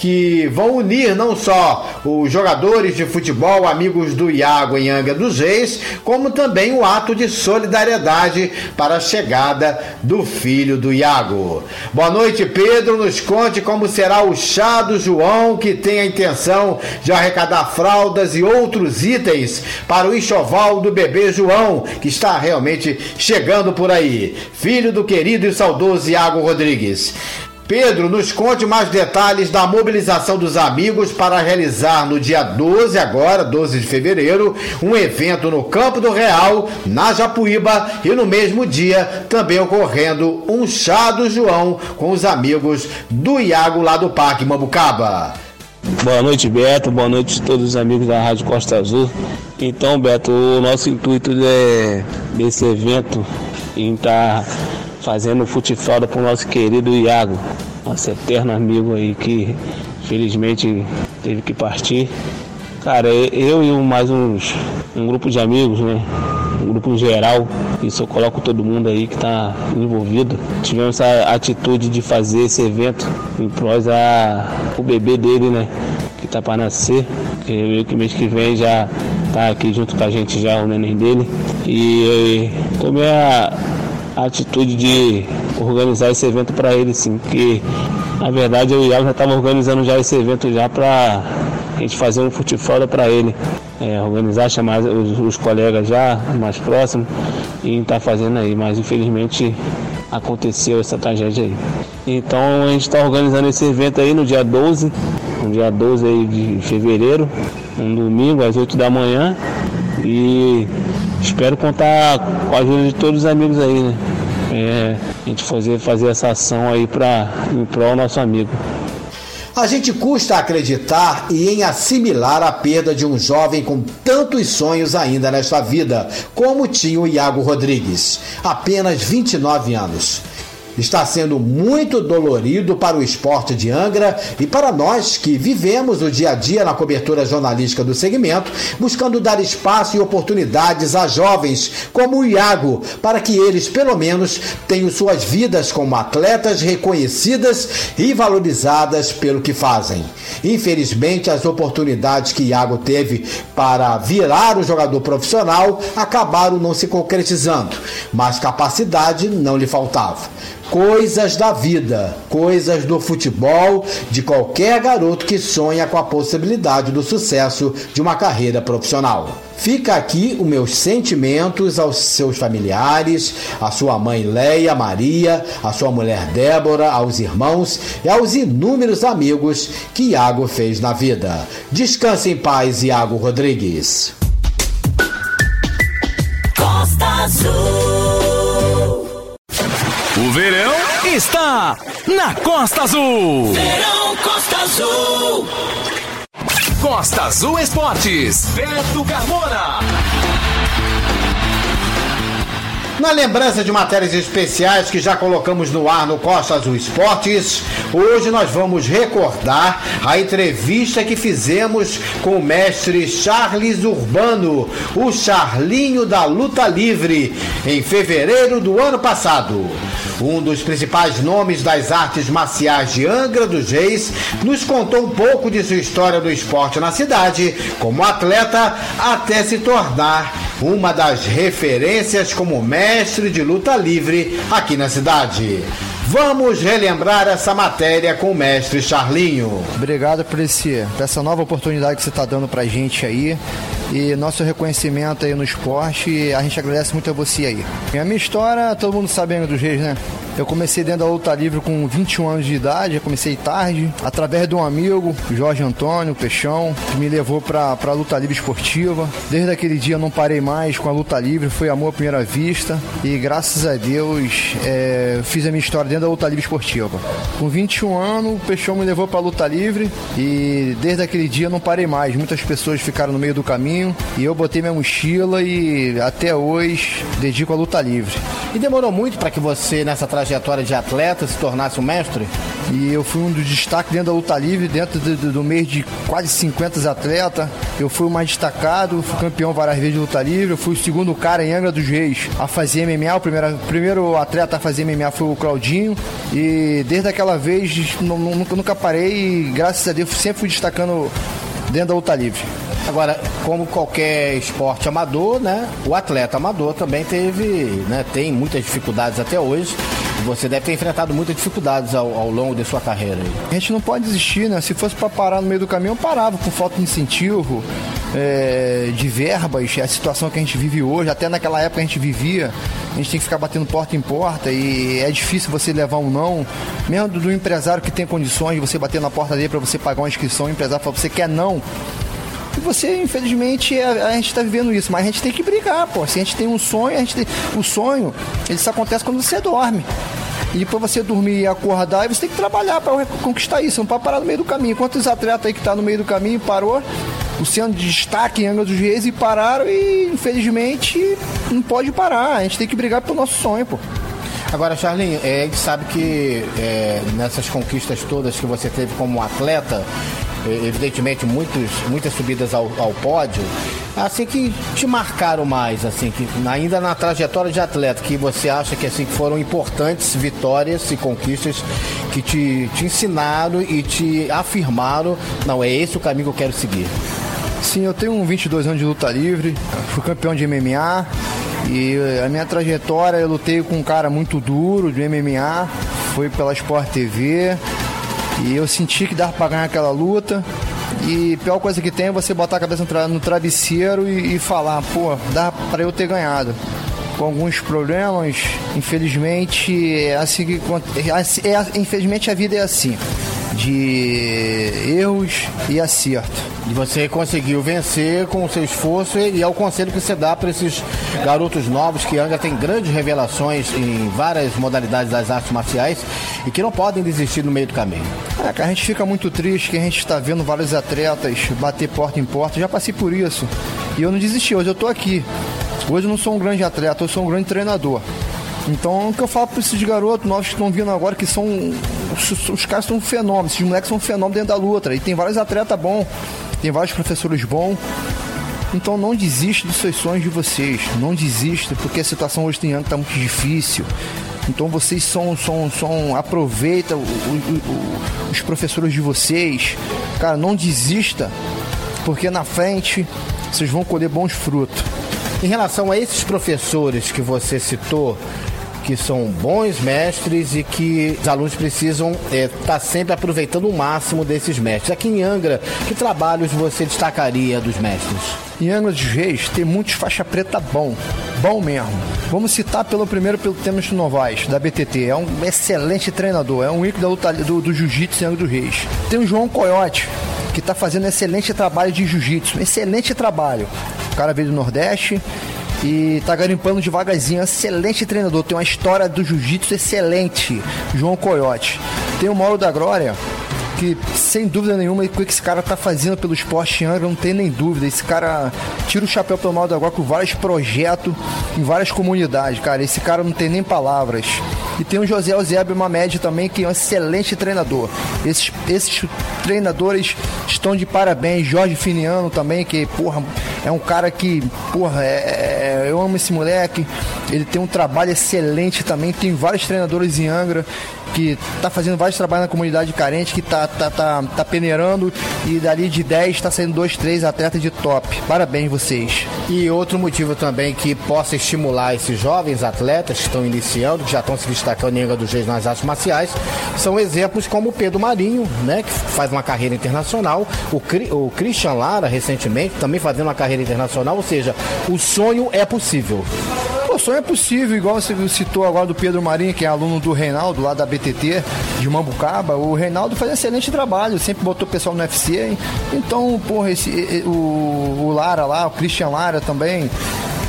que vão unir não só os jogadores de futebol amigos do Iago em Angra dos Reis, como também o ato de solidariedade para a chegada do filho do Iago. Boa noite, Pedro. Nos conte como será o chá do João, que tem a intenção de arrecadar fraldas e outros itens para o enxoval do bebê João, que está realmente chegando por aí. Filho do querido e saudoso Iago Rodrigues. Pedro, nos conte mais detalhes da mobilização dos amigos para realizar no dia 12, agora, 12 de fevereiro, um evento no Campo do Real, na Japuíba, e no mesmo dia também ocorrendo um chá do João com os amigos do Iago lá do Parque Mambucaba. Boa noite, Beto. Boa noite a todos os amigos da Rádio Costa Azul. Então, Beto, o nosso intuito é, desse evento em estar tá fazendo futebol para o nosso querido Iago, nosso eterno amigo aí que felizmente teve que partir. Cara, eu e mais uns, um grupo de amigos, né? Um grupo geral, isso eu coloco todo mundo aí que está envolvido. Tivemos essa atitude de fazer esse evento em prós a o bebê dele, né? Que tá para nascer. Que, que mês que vem já tá aqui junto com a gente já, o neném dele. E tomei a, a atitude de organizar esse evento para ele, sim, porque na verdade eu e Iago já estava organizando já esse evento já para a gente fazer um futebol para ele, é, organizar, chamar os, os, colegas já mais próximos e estar tá fazendo aí, mas infelizmente aconteceu essa tragédia aí. Então a gente está organizando esse evento aí no dia 12, no dia 12 aí de fevereiro, um domingo às 8 da manhã e espero contar com a ajuda de todos os amigos aí, né? É, a gente fazer, fazer essa ação aí para em prol nosso amigo. A gente custa acreditar e em assimilar a perda de um jovem com tantos sonhos ainda nesta vida, como tinha o Iago Rodrigues, apenas 29 anos está sendo muito dolorido para o esporte de Angra e para nós que vivemos o dia a dia na cobertura jornalística do segmento, buscando dar espaço e oportunidades a jovens como o Iago, para que eles, pelo menos, tenham suas vidas como atletas reconhecidas e valorizadas pelo que fazem. Infelizmente, as oportunidades que Iago teve para virar o jogador profissional acabaram não se concretizando, mas capacidade não lhe faltava coisas da vida, coisas do futebol, de qualquer garoto que sonha com a possibilidade do sucesso de uma carreira profissional. Fica aqui os meus sentimentos aos seus familiares, à sua mãe Leia Maria, à sua mulher Débora, aos irmãos e aos inúmeros amigos que Iago fez na vida. Descanse em paz, Iago Rodrigues. Costa Azul. O verão está na Costa Azul. Verão Costa Azul. Costa Azul Esportes. Beto Carmona. Na lembrança de matérias especiais que já colocamos no ar no Costa Azul Esportes, hoje nós vamos recordar a entrevista que fizemos com o mestre Charles Urbano, o Charlinho da Luta Livre, em fevereiro do ano passado. Um dos principais nomes das artes marciais de Angra dos Reis nos contou um pouco de sua história do esporte na cidade, como atleta, até se tornar uma das referências como mestre de luta livre aqui na cidade. Vamos relembrar essa matéria com o mestre Charlinho. Obrigado por, esse, por essa nova oportunidade que você está dando para a gente aí. E nosso reconhecimento aí no esporte, a gente agradece muito a você aí. E a minha história, todo mundo sabe dos reis, né? Eu comecei dentro da luta livre com 21 anos de idade, comecei tarde, através de um amigo, Jorge Antônio Peixão, que me levou para a luta livre esportiva. Desde aquele dia eu não parei mais com a luta livre, foi amor à primeira vista e graças a Deus é, fiz a minha história dentro da luta livre esportiva. Com 21 anos, o Peixão me levou para a luta livre e desde aquele dia eu não parei mais. Muitas pessoas ficaram no meio do caminho e eu botei minha mochila e até hoje dedico a luta livre. E demorou muito para que você, nessa trajetória, trajetória de atleta, se tornasse um mestre? E eu fui um dos destaques dentro da luta livre, dentro do, do, do mês de quase 50 atletas. Eu fui o mais destacado, fui campeão várias vezes de luta livre. Eu fui o segundo cara em Angra dos Reis a fazer MMA. O primeiro, primeiro atleta a fazer MMA foi o Claudinho. E desde aquela vez nunca, nunca parei e graças a Deus sempre fui destacando dentro da luta livre. Agora, como qualquer esporte amador, né? O atleta amador também teve, né? Tem muitas dificuldades até hoje. Você deve ter enfrentado muitas dificuldades ao, ao longo de sua carreira. A gente não pode desistir, né? Se fosse para parar no meio do caminho, eu parava com falta de incentivo, é, de verbas, a situação que a gente vive hoje, até naquela época a gente vivia, a gente tem que ficar batendo porta em porta e é difícil você levar um não, mesmo do, empresário que tem condições de você bater na porta dele para você pagar uma inscrição, o empresário fala, você quer não, você, infelizmente, a, a gente está vivendo isso, mas a gente tem que brigar, pô. Se a gente tem um sonho, a gente tem... o sonho, ele só acontece quando você dorme. E para você dormir e acordar, você tem que trabalhar para conquistar isso, não pode parar no meio do caminho. Quantos atletas aí que tá no meio do caminho parou, o sendo de destaque em Angra dos Reis e pararam e infelizmente não pode parar. A gente tem que brigar pelo nosso sonho, pô. Agora, Charlinho, é, a gente sabe que é, nessas conquistas todas que você teve como atleta, evidentemente muitos, muitas subidas ao, ao, pódio, assim que te marcaram mais, assim, que ainda na trajetória de atleta, que você acha que assim foram importantes vitórias e conquistas que te, te ensinaram e te afirmaram, não, é esse o caminho que eu quero seguir. Sim, eu tenho 22 anos de luta livre, fui campeão de MMA e a minha trajetória eu lutei com um cara muito duro de MMA, foi pela Sport TV, e eu senti que dava pra ganhar aquela luta. E pior coisa que tem é você botar a cabeça no travesseiro e, e falar, pô, dá para eu ter ganhado. Com alguns problemas, infelizmente, é assim que. É, é, infelizmente a vida é assim. De erros e acerto. E você conseguiu vencer com o seu esforço e é o conselho que você dá para esses garotos novos que ainda têm grandes revelações em várias modalidades das artes marciais e que não podem desistir no meio do caminho. É, a gente fica muito triste que a gente está vendo vários atletas bater porta em porta. Já passei por isso. E eu não desisti, hoje eu estou aqui. Hoje eu não sou um grande atleta, eu sou um grande treinador. Então, o que eu falo para esses garotos novos que estão vindo agora, que são. Os, os caras são um fenômeno, esses moleques são um fenômeno dentro da luta. E tem vários atletas bons, tem vários professores bons. Então não desista dos seus sonhos de vocês. Não desista, porque a situação hoje em ano está muito difícil. Então vocês são, são, são aproveita o, o, o, os professores de vocês. Cara, não desista, porque na frente vocês vão colher bons frutos. Em relação a esses professores que você citou, que são bons mestres e que os alunos precisam estar é, tá sempre aproveitando o máximo desses mestres. Aqui em Angra, que trabalhos você destacaria dos mestres? Em Angra dos Reis tem muitos faixa preta bom, bom mesmo. Vamos citar pelo primeiro pelo Temas Novaes, da BTT. É um excelente treinador, é um ícone da luta do, do jiu-jitsu em Angra dos Reis. Tem o João Coyote, que está fazendo excelente trabalho de jiu-jitsu, excelente trabalho. O cara veio do Nordeste, e tá garimpando devagarzinho. Excelente treinador, tem uma história do jiu-jitsu excelente. João Coyote. Tem o Mauro da Glória, que sem dúvida nenhuma o que esse cara tá fazendo pelo esporte Angra, não tem nem dúvida. Esse cara tira o chapéu pelo Mauro da Glória com vários projetos em várias comunidades, cara. Esse cara não tem nem palavras. E tem o José Eusébio Mamed também, que é um excelente treinador. Esses, esses treinadores estão de parabéns. Jorge Finiano também, que, porra, é um cara que, porra, é, é, eu amo esse moleque. Ele tem um trabalho excelente também. Tem vários treinadores em Angra que tá fazendo vários trabalhos na comunidade carente, que tá, tá, tá, tá peneirando e dali de 10 tá saindo 2, 3 atletas de top. Parabéns vocês. E outro motivo também que possa estimular esses jovens atletas que estão iniciando, que já estão se destacando em dos Reis nas artes marciais, são exemplos como o Pedro Marinho, né, que faz uma carreira internacional, o, o Christian Lara, recentemente, também fazendo uma carreira internacional, ou seja, o sonho é possível. Sonho é possível, igual você citou agora do Pedro Marinho, que é aluno do Reinaldo, lá da BTT, de Mambucaba. O Reinaldo faz excelente trabalho, sempre botou o pessoal no UFC. Então, porra, esse, o, o Lara lá, o Christian Lara também,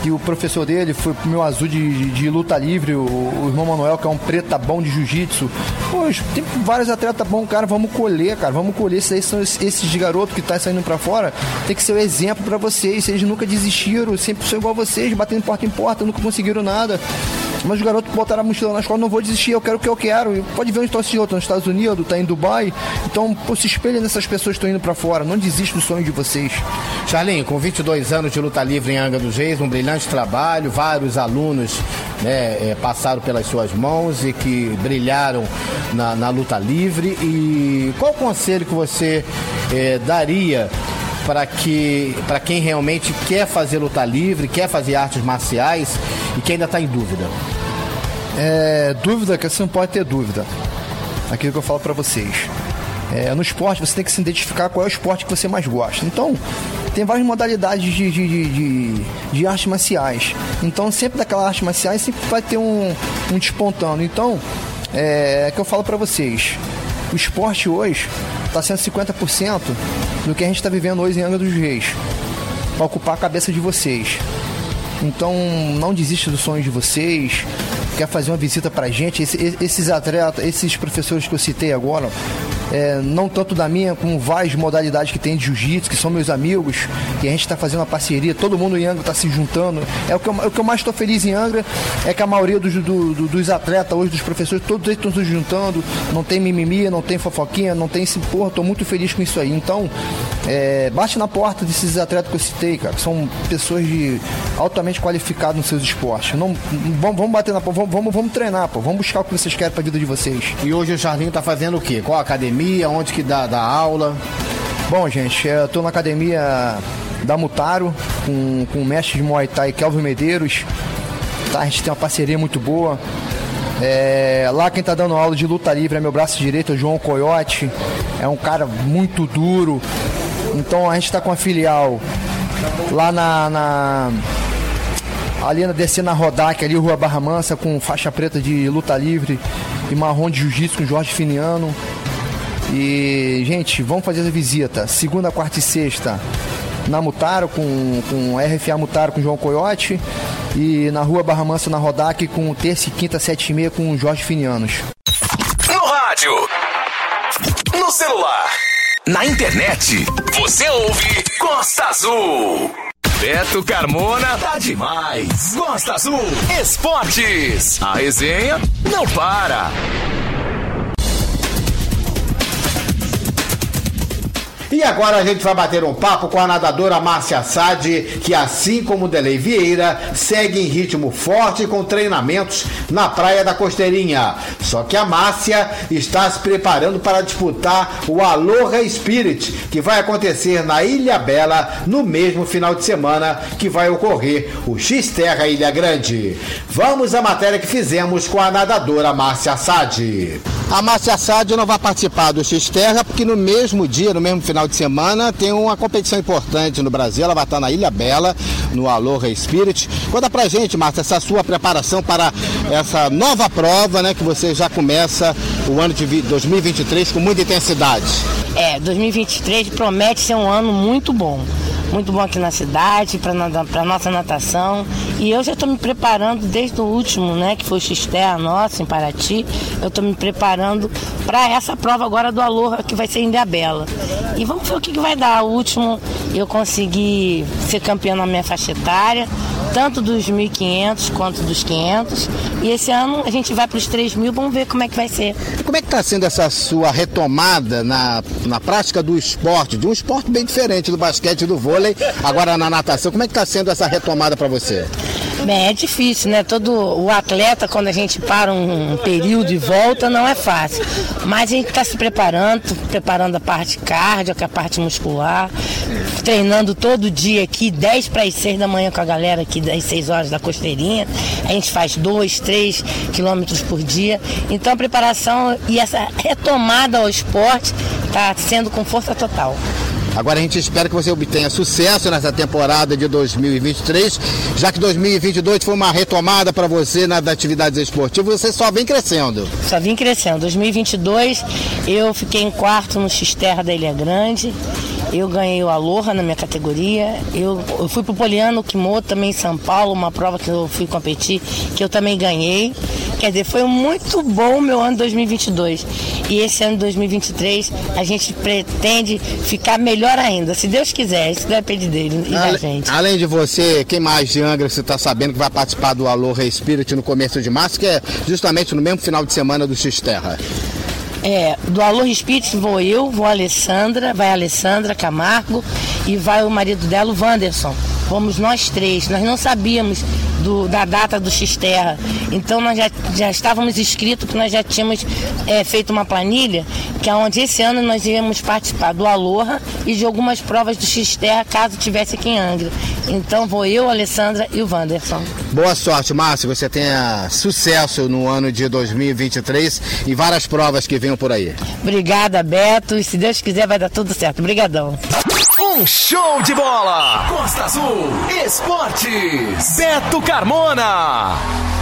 que o professor dele foi pro meu azul de, de luta livre, o, o, irmão Manuel, que é um preta bom de jiu-jitsu. Poxa, tem vários atletas bons, cara, vamos colher, cara, vamos colher. Esses são esses garotos que tá saindo para fora, tem que ser o um exemplo para vocês. Eles nunca desistiram, sempre são igual vocês, batendo porta em porta, nunca conseguiram nada. Mas os garotos botaram a mochila na escola, não vou desistir, eu quero o que eu quero. Pode ver onde estão esses outros, nos Estados Unidos, tá em Dubai. Então, pô, se espelha nessas pessoas que estão indo para fora. Não desiste do sonho de vocês. Charlinho, com 22 anos de luta livre em Anga dos Reis, um brilhante trabalho, vários alunos né, é, passaram pelas suas mãos e que brilharam na, na luta livre. E qual o conselho que você é, daria para que para quem realmente quer fazer luta livre, quer fazer artes marciais e que ainda está em dúvida? É, dúvida que você não pode ter dúvida. Aquilo que eu falo para vocês. É, no esporte você tem que se identificar qual é o esporte que você mais gosta. Então, tem várias modalidades de, de, de, de, de artes marciais. Então, sempre daquela arte marcial sempre vai ter um, um despontando. Então, é, é que eu falo para vocês. O esporte hoje está sendo 50% do que a gente está vivendo hoje em Angra dos Reis. Para ocupar a cabeça de vocês. Então, não desista dos sonhos de vocês. Quer fazer uma visita pra gente? esses atletas, esses professores que eu citei agora, é, não tanto da minha, como várias modalidades que tem de jiu-jitsu, que são meus amigos, que a gente está fazendo uma parceria, todo mundo em Angra está se juntando. É o que eu, é o que eu mais estou feliz em Angra, é que a maioria dos, do, do, dos atletas hoje, dos professores, todos eles estão se juntando, não tem mimimi, não tem fofoquinha, não tem esse porra, estou muito feliz com isso aí. Então, é, bate na porta desses atletas que eu citei, cara, que são pessoas de altamente qualificadas nos seus esportes. Não, vamos, vamos bater na porta, vamos, vamos, vamos treinar, pô, vamos buscar o que vocês querem para a vida de vocês. E hoje o Charlinho está fazendo o quê? Qual a academia? Onde que dá, dá aula? Bom, gente, eu tô na academia da Mutaro com, com o mestre de Muay Thai Kelvin Medeiros. Tá, a gente tem uma parceria muito boa. É, lá quem tá dando aula de luta livre é meu braço direito, é o João Coyote. É um cara muito duro. Então a gente tá com a filial lá na, na ali na descendo na Rodac, ali Rua Barra Mansa, com faixa preta de luta livre e marrom de jiu-jitsu com Jorge Finiano. E, gente, vamos fazer a visita segunda, quarta e sexta na Mutaro com, com RFA Mutaro com João Coyote e na rua Barra Mansa na Rodac com terça e quinta, sete e meia com Jorge Finianos. No rádio, no celular, na internet, você ouve Costa Azul. Beto Carmona tá demais. Costa Azul Esportes. A resenha não para. E agora a gente vai bater um papo com a nadadora Márcia Sade, que assim como Delei Vieira, segue em ritmo forte com treinamentos na Praia da Costeirinha. Só que a Márcia está se preparando para disputar o Aloha Spirit, que vai acontecer na Ilha Bela no mesmo final de semana que vai ocorrer o X-Terra Ilha Grande. Vamos à matéria que fizemos com a nadadora Márcia Sade. A Márcia Sade não vai participar do X-Terra porque no mesmo dia, no mesmo final de semana, tem uma competição importante no Brasil. Ela vai estar na Ilha Bela, no Aloha Spirit. Conta pra gente, Márcia, essa sua preparação para essa nova prova, né? Que você já começa o ano de 2023 com muita intensidade. É, 2023 promete ser um ano muito bom muito bom aqui na cidade, para a nossa natação. E eu já estou me preparando desde o último, né, que foi o Xterra nosso em Paraty. Eu estou me preparando para essa prova agora do Aloha, que vai ser em Bela. E vamos ver o que, que vai dar. O último eu consegui ser campeã na minha faixa etária, tanto dos 1.500 quanto dos 500. E esse ano a gente vai para os 3.000, vamos ver como é que vai ser. Como é que está sendo essa sua retomada na, na prática do esporte, de um esporte bem diferente do basquete e do vôlei, agora na natação? Como é que está sendo essa retomada para você? Bem, é difícil, né? Todo o atleta, quando a gente para um período e volta, não é fácil. Mas a gente está se preparando, preparando a parte cardíaca, a parte muscular, treinando todo dia aqui, 10 para as 6 da manhã com a galera aqui, das 6 horas da costeirinha. A gente faz 2, 3 quilômetros por dia. Então a preparação e essa retomada ao esporte está sendo com força total. Agora a gente espera que você obtenha sucesso nessa temporada de 2023, já que 2022 foi uma retomada para você nas atividades esportivas, você só vem crescendo. Só vem crescendo. 2022 eu fiquei em quarto no X-Terra da Ilha Grande. Eu ganhei o Aloha na minha categoria. Eu, eu fui pro Poliano Kimoto também em São Paulo, uma prova que eu fui competir, que eu também ganhei. Quer dizer, foi muito bom o meu ano 2022. E esse ano 2023 a gente pretende ficar melhor ainda, se Deus quiser. Isso depende dele e Ale, da gente. Além de você, quem mais de Angra você está sabendo que vai participar do Aloha Spirit no começo de março, que é justamente no mesmo final de semana do X-Terra? É, do Alô Spirit vou eu, vou a Alessandra, vai a Alessandra Camargo e vai o marido dela, o Wanderson. Fomos nós três. Nós não sabíamos do, da data do X-Terra. Então nós já, já estávamos inscritos, que nós já tínhamos é, feito uma planilha, que é onde esse ano nós íamos participar do Aloha e de algumas provas do X-Terra, caso tivesse aqui em Angra. Então vou eu, a Alessandra e o Wanderson. Boa sorte, Márcio. Você tenha sucesso no ano de 2023 e várias provas que venham por aí. Obrigada, Beto. E se Deus quiser, vai dar tudo certo. Obrigadão. Um show de bola! Costa Azul Esportes. Beto Carmona.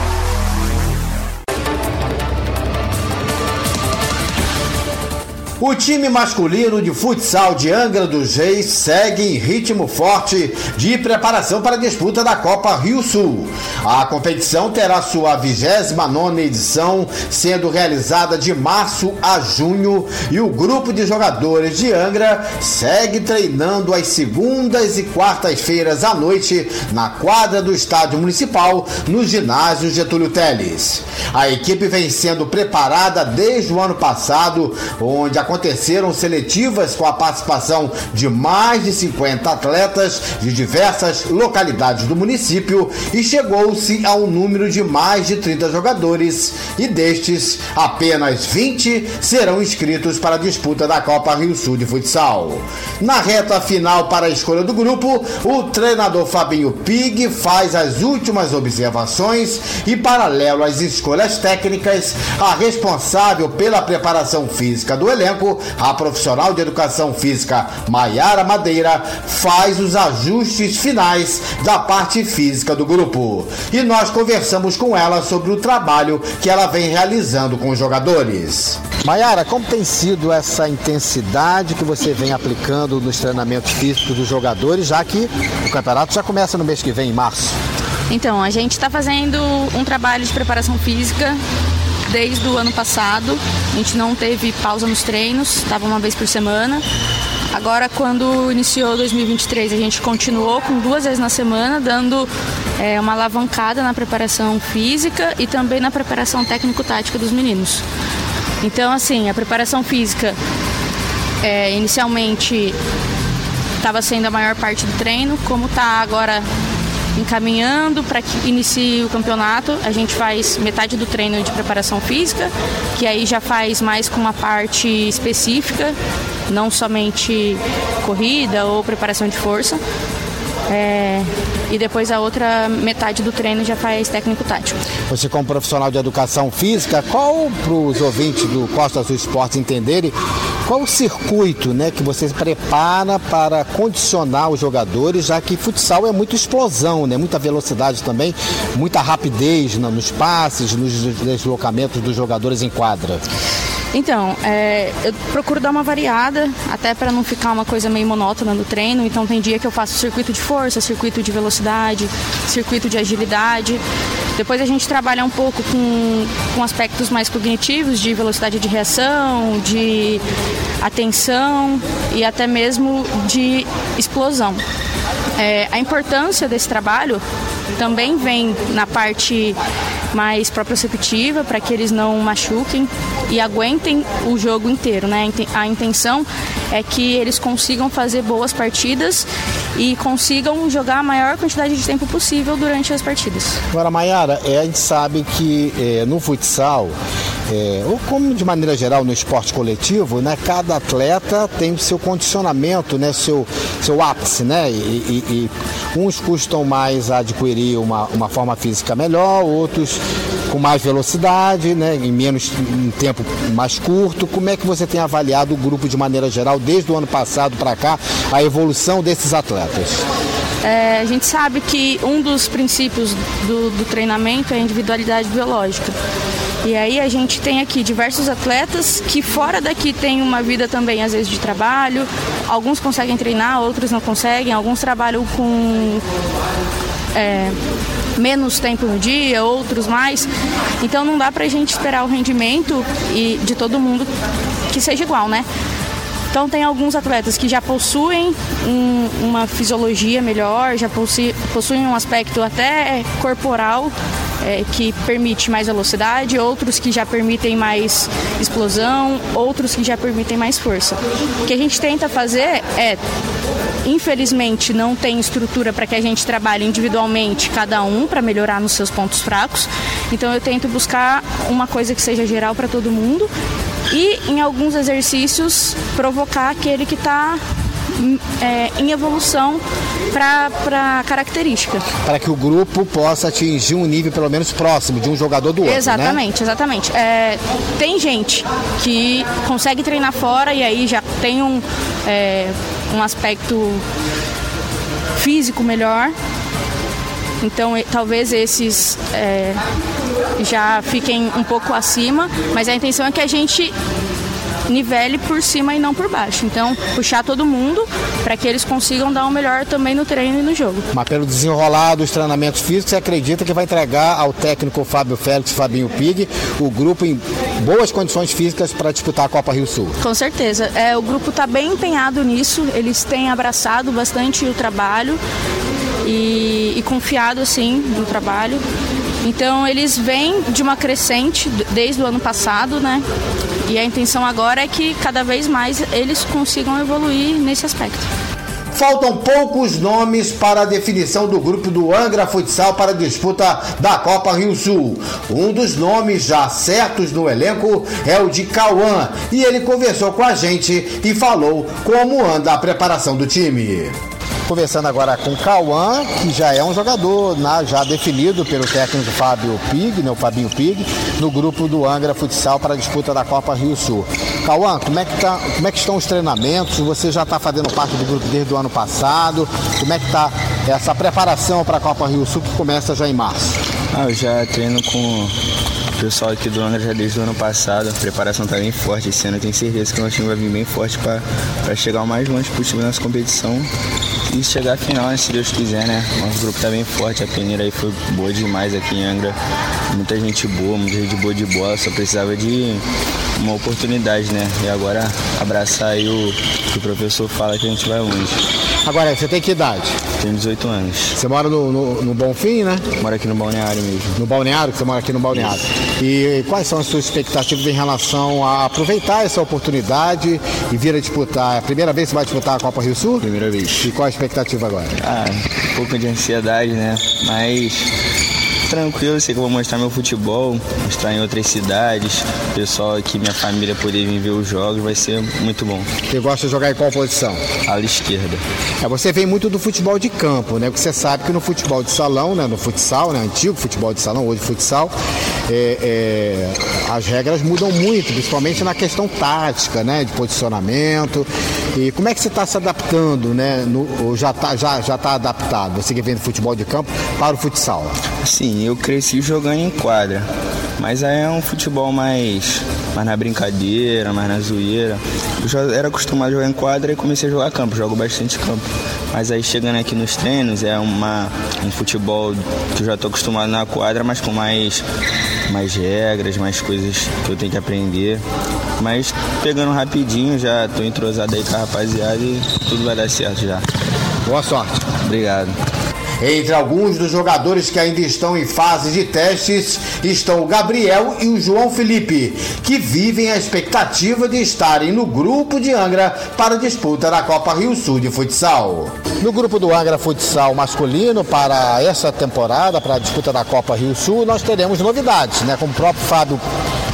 O time masculino de futsal de Angra dos Reis segue em ritmo forte de preparação para a disputa da Copa Rio Sul. A competição terá sua 29 edição, sendo realizada de março a junho, e o grupo de jogadores de Angra segue treinando às segundas e quartas-feiras à noite na quadra do Estádio Municipal, no ginásio Getúlio Teles. A equipe vem sendo preparada desde o ano passado, onde a aconteceram seletivas com a participação de mais de 50 atletas de diversas localidades do município e chegou-se a um número de mais de 30 jogadores e destes apenas 20 serão inscritos para a disputa da Copa Rio Sul de Futsal. Na reta final para a escolha do grupo, o treinador Fabinho Pig faz as últimas observações e paralelo às escolhas técnicas, a responsável pela preparação física do elenco tempo, a profissional de educação física Maiara Madeira faz os ajustes finais da parte física do grupo. E nós conversamos com ela sobre o trabalho que ela vem realizando com os jogadores. Maiara, como tem sido essa intensidade que você vem aplicando nos treinamentos físicos dos jogadores, já que o campeonato já começa no mês que vem, em março? Então, a gente está fazendo um trabalho de preparação física desde o ano passado. A gente não teve pausa nos treinos, estava uma vez por semana. Agora, quando iniciou 2023, a gente continuou com duas vezes na semana, dando é, uma alavancada na preparação física e também na preparação técnico-tática dos meninos. Então, assim, a preparação física é, inicialmente estava sendo a maior parte do treino, como está agora encaminhando para que inicie o campeonato. A gente faz metade do treino de preparação física, que aí já faz mais com uma parte específica, não somente corrida ou preparação de força. É, e depois a outra metade do treino já faz técnico-tático. Você, como profissional de educação física, qual para os ouvintes do Costa do Esporte entenderem qual o circuito né, que você prepara para condicionar os jogadores, já que futsal é muita explosão, né, muita velocidade também, muita rapidez nos passes, nos deslocamentos dos jogadores em quadra? Então, é, eu procuro dar uma variada, até para não ficar uma coisa meio monótona no treino. Então, tem dia que eu faço circuito de força, circuito de velocidade, circuito de agilidade. Depois a gente trabalha um pouco com, com aspectos mais cognitivos, de velocidade de reação, de atenção e até mesmo de explosão. É, a importância desse trabalho também vem na parte mais proprioceptiva para que eles não machuquem e aguentem o jogo inteiro, né? A intenção é que eles consigam fazer boas partidas e consigam jogar a maior quantidade de tempo possível durante as partidas. Agora, Mayara, é, a gente sabe que é, no futsal, é, ou como de maneira geral no esporte coletivo, né, cada atleta tem seu condicionamento, né, seu, seu ápice, né? E, e, e uns custam mais a adquirir uma, uma forma física melhor, outros com mais velocidade, né, em menos em tempo mais curto. Como é que você tem avaliado o grupo de maneira geral desde o ano passado para cá, a evolução desses atletas? É, a gente sabe que um dos princípios do, do treinamento é a individualidade biológica. E aí a gente tem aqui diversos atletas que fora daqui tem uma vida também às vezes de trabalho. Alguns conseguem treinar, outros não conseguem. Alguns trabalham com é, menos tempo no dia, outros mais. Então não dá pra gente esperar o rendimento e de todo mundo que seja igual, né? Então tem alguns atletas que já possuem um, uma fisiologia melhor, já possuem um aspecto até corporal é, que permite mais velocidade, outros que já permitem mais explosão, outros que já permitem mais força. O que a gente tenta fazer é infelizmente não tem estrutura para que a gente trabalhe individualmente cada um para melhorar nos seus pontos fracos. Então eu tento buscar uma coisa que seja geral para todo mundo e em alguns exercícios provocar aquele que está é, em evolução para característica. Para que o grupo possa atingir um nível pelo menos próximo de um jogador do outro. Né? Exatamente, né? exatamente. É, tem gente que consegue treinar fora e aí já tem um, é, um aspecto físico melhor. Então, talvez esses é, já fiquem um pouco acima, mas a intenção é que a gente nivele por cima e não por baixo. Então, puxar todo mundo para que eles consigam dar o melhor também no treino e no jogo. Mas pelo desenrolar dos treinamentos físicos, você acredita que vai entregar ao técnico Fábio Félix, Fabinho Pig, o grupo em boas condições físicas para disputar a Copa Rio Sul? Com certeza. É, o grupo está bem empenhado nisso, eles têm abraçado bastante o trabalho e, e confiado assim no trabalho. Então eles vêm de uma crescente desde o ano passado, né? E a intenção agora é que cada vez mais eles consigam evoluir nesse aspecto. Faltam poucos nomes para a definição do grupo do Angra Futsal para a disputa da Copa Rio Sul. Um dos nomes já certos no elenco é o de Cauã e ele conversou com a gente e falou como anda a preparação do time. Conversando agora com o Cauã, que já é um jogador na, já definido pelo técnico Fábio Pig, né, o Fabinho Pig, no grupo do Angra Futsal para a disputa da Copa Rio Sul. Cauã, como é tá, como é que estão os treinamentos? Você já está fazendo parte do grupo desde o ano passado. Como é que está essa preparação para a Copa Rio Sul que começa já em março? Ah, eu já treino com pessoal aqui do Angra já desde o ano passado. A preparação está bem forte. Esse ano eu tenho certeza que o nosso time vai vir bem forte para chegar o mais longe possível nessa competição e chegar à final, né, se Deus quiser, né? Nosso grupo está bem forte, a peneira aí foi boa demais aqui em Angra. Muita gente boa, muita gente boa de bola, só precisava de uma oportunidade, né? E agora abraçar aí o que o professor fala que a gente vai longe. Agora, você tem que idade? Tenho 18 anos. Você mora no, no, no Bonfim, né? Moro aqui no Balneário mesmo. No Balneário, você mora aqui no Balneário. Isso. E quais são as suas expectativas em relação a aproveitar essa oportunidade e vir a disputar? É a primeira vez que você vai disputar a Copa Rio Sul? Primeira vez. E qual a expectativa agora? Ah, um pouco de ansiedade, né? Mas tranquilo, sei que eu vou mostrar meu futebol, mostrar em outras cidades, o pessoal aqui, minha família poder vir ver os jogos, vai ser muito bom. Você gosta de jogar em qual posição? Ala esquerda. É, você vem muito do futebol de campo, né? Porque você sabe que no futebol de salão, né? No futsal, né? Antigo futebol de salão, hoje futsal, é, é, as regras mudam muito, principalmente na questão tática, né? De posicionamento. E como é que você está se adaptando, né? No, ou já está já, já tá adaptado, você que vem do futebol de campo, para o futsal? Sim, eu cresci jogando em quadra, mas aí é um futebol mais, mais na brincadeira, mais na zoeira. Eu já era acostumado a jogar em quadra e comecei a jogar campo, jogo bastante campo. Mas aí chegando aqui nos treinos é uma, um futebol que eu já estou acostumado na quadra, mas com mais, mais regras, mais coisas que eu tenho que aprender. Mas pegando rapidinho, já estou entrosado aí com a rapaziada e tudo vai dar certo já. Boa sorte. Obrigado. Entre alguns dos jogadores que ainda estão em fase de testes estão o Gabriel e o João Felipe, que vivem a expectativa de estarem no grupo de Angra para a disputa da Copa Rio Sul de futsal. No grupo do Angra Futsal masculino para essa temporada, para a disputa da Copa Rio Sul, nós teremos novidades, né? Como o próprio Fábio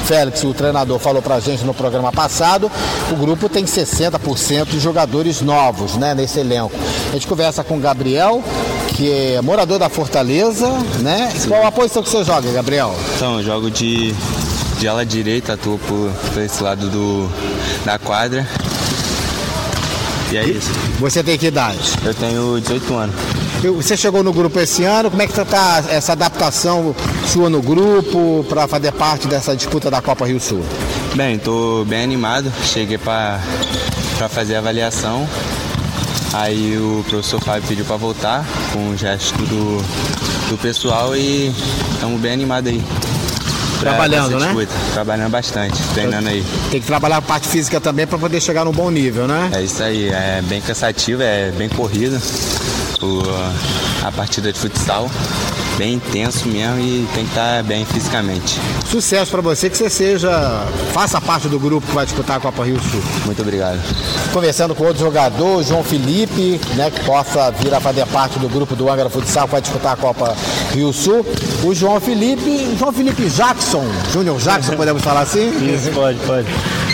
Félix, o treinador, falou pra gente no programa passado, o grupo tem 60% de jogadores novos, né, nesse elenco. A gente conversa com o Gabriel, que é morador da Fortaleza, né? Sim. Qual a posição que você joga, Gabriel? Então, eu jogo de, de ala direita, atuo por, por esse lado do, da quadra. E é isso. Você tem que idade? Eu tenho 18 anos. Você chegou no grupo esse ano, como é que está essa adaptação sua no grupo para fazer parte dessa disputa da Copa Rio Sul? Bem, estou bem animado. Cheguei para fazer a avaliação. Aí o professor Fábio pediu para voltar com o gesto do, do pessoal e estamos bem animados aí. Trabalhando, né? Disputa. Trabalhando bastante, treinando aí. Tem que trabalhar a parte física também para poder chegar num bom nível, né? É isso aí, é bem cansativo, é bem corrido o, a partida de futsal bem intenso mesmo e tem que estar bem fisicamente. Sucesso para você, que você seja, faça parte do grupo que vai disputar a Copa Rio Sul. Muito obrigado. Conversando com outro jogador, João Felipe, né, que possa vir a fazer parte do grupo do Angra Futsal que vai disputar a Copa Rio Sul. O João Felipe, João Felipe Jackson, Júnior Jackson, podemos falar assim? Isso, pode, pode.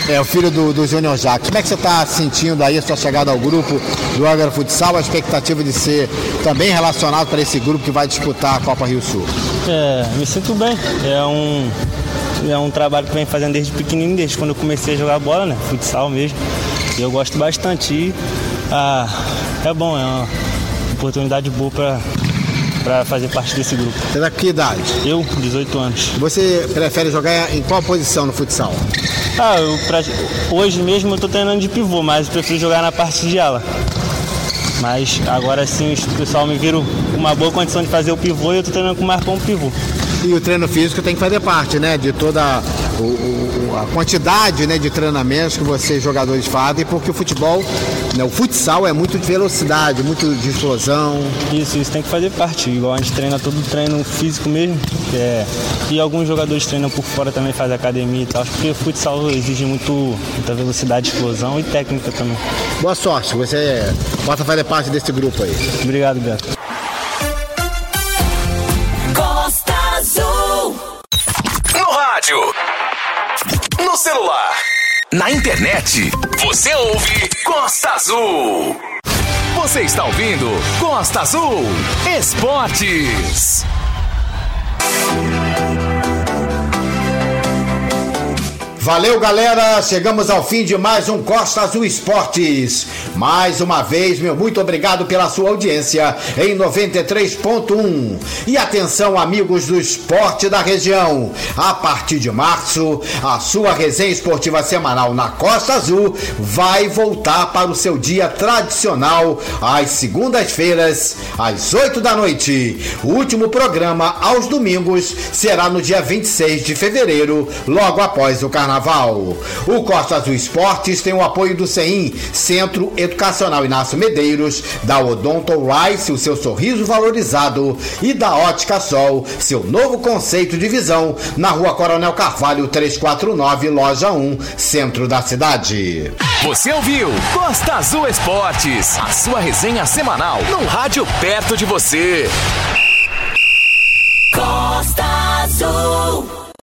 É, o filho do, do Júnior Jackson. Como é que você está sentindo aí a sua chegada ao grupo do Angra Futsal, a expectativa de ser também relacionado para esse grupo que vai disputar a Copa Rio Sul? É, me sinto bem. É um, é um trabalho que vem fazendo desde pequenininho, desde quando eu comecei a jogar bola, né? Futsal mesmo. E eu gosto bastante. E, ah, é bom, é uma oportunidade boa para para fazer parte desse grupo. Você tá com que idade? Eu, 18 anos. Você prefere jogar em qual posição no futsal? Ah, eu, pra, hoje mesmo eu tô treinando de pivô, mas eu prefiro jogar na parte de ala. Mas agora sim o pessoal me viram uma boa condição de fazer o pivô e eu tô treinando com o Marcão pivô. E o treino físico tem que fazer parte, né? De toda o, a quantidade né, de treinamentos que vocês jogadores fazem, porque o futebol, né, o futsal é muito de velocidade, muito de explosão. Isso, isso tem que fazer parte. Igual a gente treina todo treino físico mesmo. É, e alguns jogadores treinam por fora também, fazem academia e tal. Porque o futsal exige muito, muita velocidade, explosão e técnica também. Boa sorte, você bota fazer parte desse grupo aí. Obrigado, Beto. Celular, na internet, você ouve Costa Azul. Você está ouvindo Costa Azul Esportes. Valeu, galera! Chegamos ao fim de mais um Costa Azul Esportes. Mais uma vez, meu muito obrigado pela sua audiência em 93.1. E atenção, amigos do esporte da região. A partir de março, a sua resenha esportiva semanal na Costa Azul vai voltar para o seu dia tradicional, às segundas-feiras, às 8 da noite. O último programa, aos domingos, será no dia 26 de fevereiro, logo após o carnaval. Carnaval. O Costa Azul Esportes tem o apoio do CEIM, Centro Educacional Inácio Medeiros, da Odonto Rice, o seu sorriso valorizado, e da Ótica Sol, seu novo conceito de visão, na rua Coronel Carvalho 349, loja 1, centro da cidade. Você ouviu Costa Azul Esportes, a sua resenha semanal, num rádio perto de você. Costa Azul.